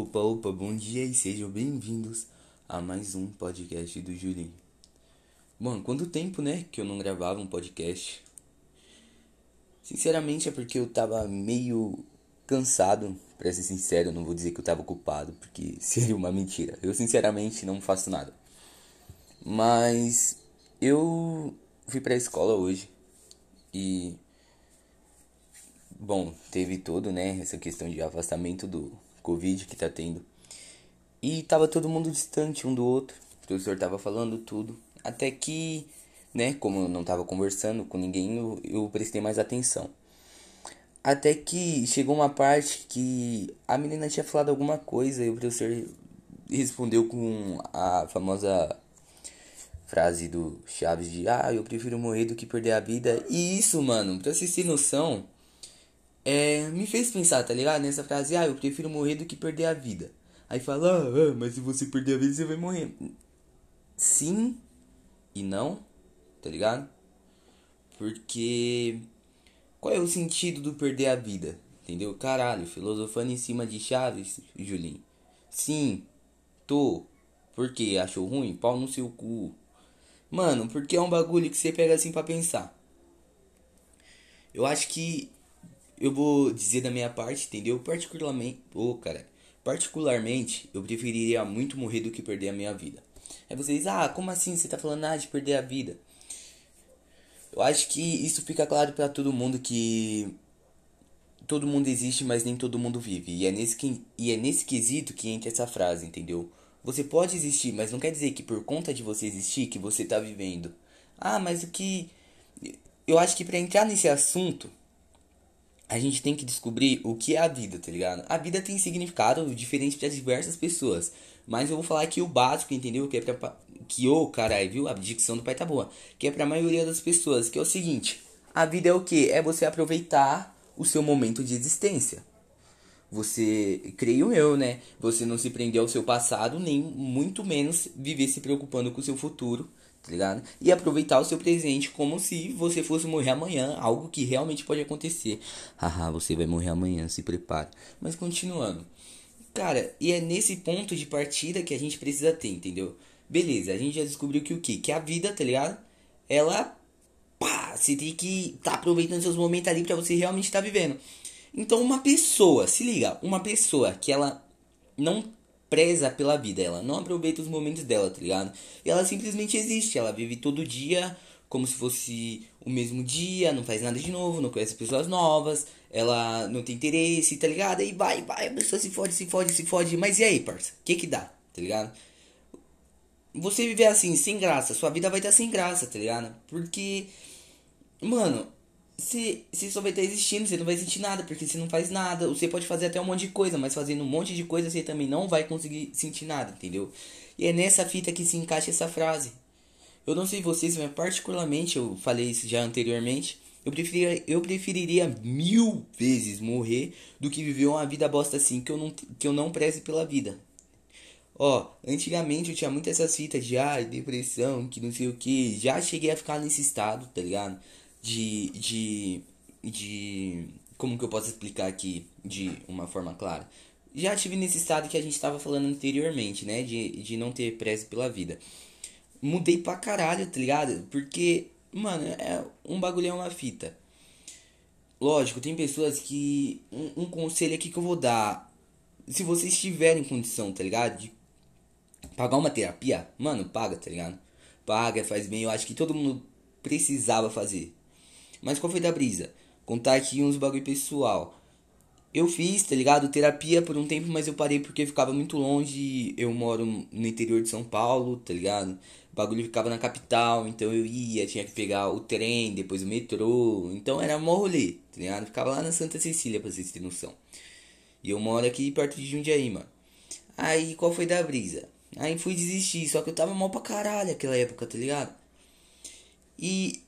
Opa, opa, bom dia e sejam bem-vindos a mais um podcast do Julinho. Bom, quanto tempo, né, que eu não gravava um podcast? Sinceramente é porque eu tava meio cansado, pra ser sincero, não vou dizer que eu tava ocupado, porque seria uma mentira. Eu sinceramente não faço nada. Mas eu fui pra escola hoje e bom, teve todo, né, essa questão de afastamento do Covid que tá tendo. E tava todo mundo distante um do outro. O professor tava falando tudo. Até que, né, como eu não tava conversando com ninguém, eu, eu prestei mais atenção. Até que chegou uma parte que a menina tinha falado alguma coisa e o professor respondeu com a famosa frase do Chaves de Ah, eu prefiro morrer do que perder a vida. E isso, mano, pra vocês terem noção, é, me fez pensar, tá ligado? Nessa frase, ah, eu prefiro morrer do que perder a vida. Aí fala, ah, ah, mas se você perder a vida, você vai morrer. Sim e não, tá ligado? Porque qual é o sentido do perder a vida? Entendeu? Caralho, filosofando em cima de Chaves, Julinho. Sim, tô. Por quê? Achou ruim? Pau no seu cu. Mano, porque é um bagulho que você pega assim para pensar. Eu acho que eu vou dizer da minha parte, entendeu? Particularmente, ô oh, cara, particularmente, eu preferiria muito morrer do que perder a minha vida. Aí vocês, ah, como assim você tá falando ah, de perder a vida? Eu acho que isso fica claro para todo mundo que todo mundo existe, mas nem todo mundo vive. E é nesse que, e é nesse quesito que entra essa frase, entendeu? Você pode existir, mas não quer dizer que por conta de você existir que você tá vivendo. Ah, mas o que eu acho que para entrar nesse assunto, a gente tem que descobrir o que é a vida, tá ligado? A vida tem significado diferente para diversas pessoas. Mas eu vou falar aqui o básico, entendeu? Que é pra. Que, ô, oh, caralho, viu? A dicção do pai tá boa. Que é pra maioria das pessoas. Que é o seguinte: a vida é o que? É você aproveitar o seu momento de existência. Você, creio eu, né? Você não se prender ao seu passado, nem muito menos viver se preocupando com o seu futuro tá ligado? E aproveitar o seu presente como se você fosse morrer amanhã, algo que realmente pode acontecer. Haha, você vai morrer amanhã, se prepare. Mas continuando. Cara, e é nesse ponto de partida que a gente precisa ter, entendeu? Beleza, a gente já descobriu que o que? Que a vida, tá ligado? Ela, pá, você tem que tá aproveitando seus momentos ali para você realmente estar tá vivendo. Então, uma pessoa, se liga, uma pessoa que ela não preza pela vida, ela não aproveita os momentos dela, tá ligado? E ela simplesmente existe, ela vive todo dia como se fosse o mesmo dia, não faz nada de novo, não conhece pessoas novas, ela não tem interesse, tá ligado? Aí vai, vai, a pessoa se fode, se fode, se fode, mas e aí, parça? O que que dá, tá ligado? Você viver assim, sem graça, sua vida vai estar sem graça, tá ligado? Porque, mano, você, você só vai estar existindo, você não vai sentir nada, porque você não faz nada. Você pode fazer até um monte de coisa, mas fazendo um monte de coisa você também não vai conseguir sentir nada, entendeu? E é nessa fita que se encaixa essa frase. Eu não sei vocês, mas particularmente, eu falei isso já anteriormente, eu preferiria, eu preferiria mil vezes morrer do que viver uma vida bosta assim, que eu não, que eu não preze pela vida. Ó, antigamente eu tinha muitas essas fitas de depressão, que não sei o que. Já cheguei a ficar nesse estado, tá ligado? De, de, de. Como que eu posso explicar aqui de uma forma clara? Já tive nesse estado que a gente estava falando anteriormente, né? De, de não ter pressa pela vida. Mudei pra caralho, tá ligado? Porque, mano, é um bagulho é uma fita. Lógico, tem pessoas que. Um, um conselho aqui que eu vou dar. Se vocês tiverem condição, tá ligado? De pagar uma terapia, mano, paga, tá ligado? Paga, faz bem. Eu acho que todo mundo precisava fazer. Mas qual foi da brisa? Contar aqui uns bagulho pessoal. Eu fiz, tá ligado? Terapia por um tempo, mas eu parei porque ficava muito longe. Eu moro no interior de São Paulo, tá ligado? O bagulho ficava na capital, então eu ia, tinha que pegar o trem, depois o metrô. Então era mó rolê, tá ligado? Ficava lá na Santa Cecília, pra vocês terem noção. E eu moro aqui perto de Jundiaí, mano. Aí qual foi da brisa? Aí fui desistir, só que eu tava mal pra caralho aquela época, tá ligado? E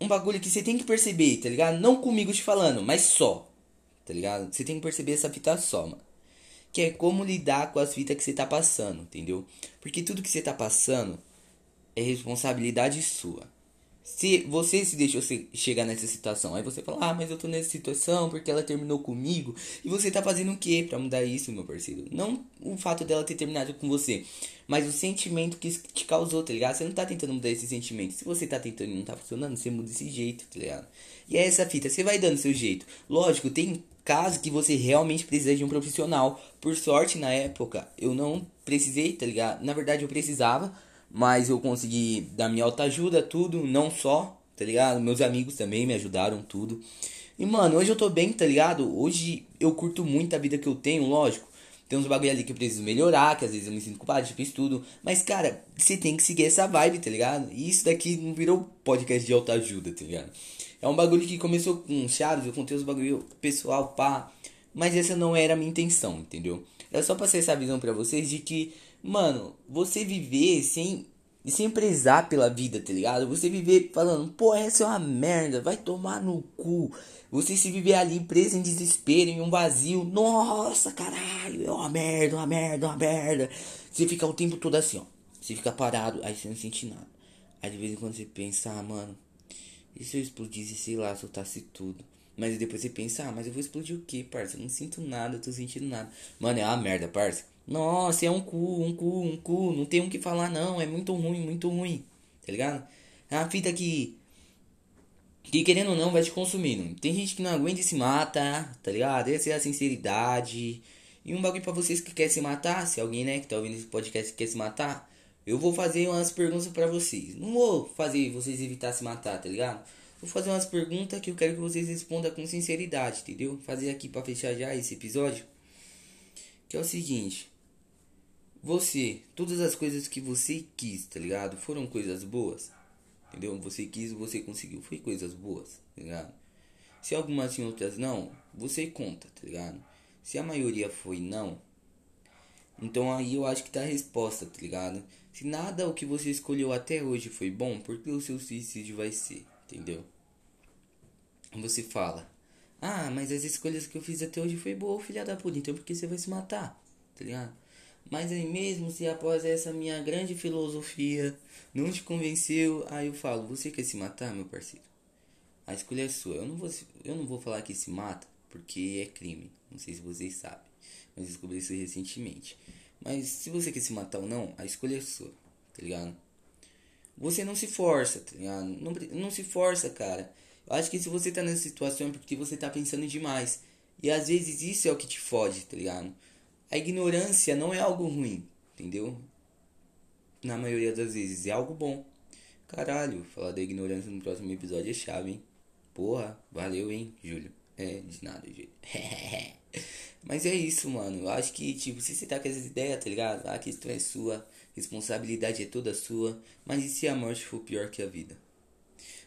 um bagulho que você tem que perceber, tá ligado? Não comigo te falando, mas só. Tá ligado? Você tem que perceber essa fita só, mano. Que é como lidar com as fitas que você tá passando, entendeu? Porque tudo que você tá passando é responsabilidade sua. Se você se deixou chegar nessa situação, aí você fala, ah, mas eu tô nessa situação porque ela terminou comigo. E você tá fazendo o que para mudar isso, meu parceiro? Não o fato dela ter terminado com você, mas o sentimento que isso te causou, tá ligado? Você não tá tentando mudar esse sentimento. Se você tá tentando e não tá funcionando, você muda desse jeito, tá ligado? E é essa fita, você vai dando seu jeito. Lógico, tem caso que você realmente precisa de um profissional. Por sorte, na época, eu não precisei, tá ligado? Na verdade, eu precisava mas eu consegui dar minha alta ajuda, tudo, não só, tá ligado? Meus amigos também me ajudaram, tudo. E, mano, hoje eu tô bem, tá ligado? Hoje eu curto muito a vida que eu tenho, lógico. Tem uns bagulho ali que eu preciso melhorar, que às vezes eu me sinto culpado, tipo estudo. Mas, cara, você tem que seguir essa vibe, tá ligado? E isso daqui não virou podcast de alta ajuda, tá ligado? É um bagulho que começou com Chaves, eu contei os bagulho pessoal, pá. Mas essa não era a minha intenção, entendeu? Era só passar essa visão pra vocês de que Mano, você viver sem, sem prezar pela vida, tá ligado? Você viver falando, pô, essa é uma merda, vai tomar no cu. Você se viver ali preso em desespero, em um vazio. Nossa, caralho, é uma merda, uma merda, uma merda. Você fica o tempo todo assim, ó. Você fica parado, aí você não sente nada. Aí de vez em quando você pensa, ah, mano, e se eu explodisse, sei lá, soltasse tudo? Mas depois você pensa, ah, mas eu vou explodir o que, parça? Eu não sinto nada, eu tô sentindo nada. Mano, é uma merda, parça. Nossa, é um cu, um cu, um cu. Não tem o um que falar, não. É muito ruim, muito ruim. Tá ligado? É uma fita que. Que querendo ou não vai te consumindo. Tem gente que não aguenta e se mata, tá ligado? Essa é a sinceridade. E um bagulho pra vocês que quer se matar, se alguém, né, que tá ouvindo esse podcast quer se matar, eu vou fazer umas perguntas para vocês. Não vou fazer vocês evitar se matar, tá ligado? Vou fazer umas perguntas que eu quero que vocês respondam com sinceridade, entendeu? Fazer aqui para fechar já esse episódio. Que é o seguinte. Você, todas as coisas que você quis, tá ligado? Foram coisas boas. Entendeu? Você quis, você conseguiu. Foi coisas boas, tá ligado? Se algumas sim, outras não, você conta, tá ligado? Se a maioria foi não, então aí eu acho que tá a resposta, tá ligado? Se nada o que você escolheu até hoje foi bom, por que o seu suicídio vai ser, entendeu? Você fala, ah, mas as escolhas que eu fiz até hoje foi boa, filha da puta, então por que você vai se matar, tá ligado? Mas aí mesmo se após essa minha grande filosofia não te convenceu, aí eu falo, você quer se matar, meu parceiro? A escolha é sua. Eu não vou, eu não vou falar que se mata, porque é crime. Não sei se vocês sabem, mas descobri isso recentemente. Mas se você quer se matar ou não, a escolha é sua, tá ligado? Você não se força, tá ligado? Não, não se força, cara. Eu acho que se você tá nessa situação é porque você tá pensando demais. E às vezes isso é o que te fode, tá ligado? A ignorância não é algo ruim, entendeu? Na maioria das vezes é algo bom. Caralho, falar da ignorância no próximo episódio é chave, hein? Porra, valeu, hein, Júlio? É, de nada, Júlio. Mas é isso, mano. Eu acho que, tipo, se você tá com essas ideias, tá ligado? A questão é sua, responsabilidade é toda sua. Mas e se a morte for pior que a vida?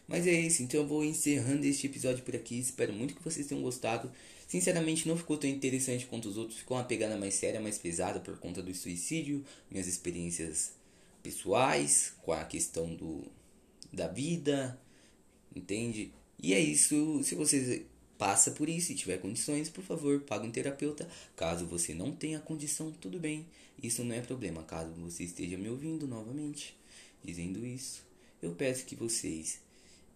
Mas é isso, então eu vou encerrando este episódio por aqui. Espero muito que vocês tenham gostado. Sinceramente, não ficou tão interessante quanto os outros. Ficou uma pegada mais séria, mais pesada por conta do suicídio, minhas experiências pessoais com a questão do da vida, entende? E é isso. Se você passa por isso e tiver condições, por favor, pague um terapeuta. Caso você não tenha condição, tudo bem. Isso não é problema. Caso você esteja me ouvindo novamente dizendo isso, eu peço que vocês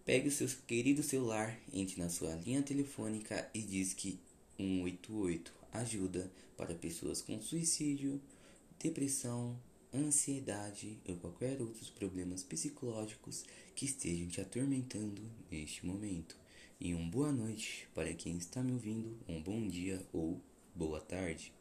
Pegue o seu querido celular, entre na sua linha telefônica e diz que 188 ajuda para pessoas com suicídio, depressão, ansiedade ou qualquer outros problemas psicológicos que estejam te atormentando neste momento. E uma boa noite para quem está me ouvindo, um bom dia ou boa tarde.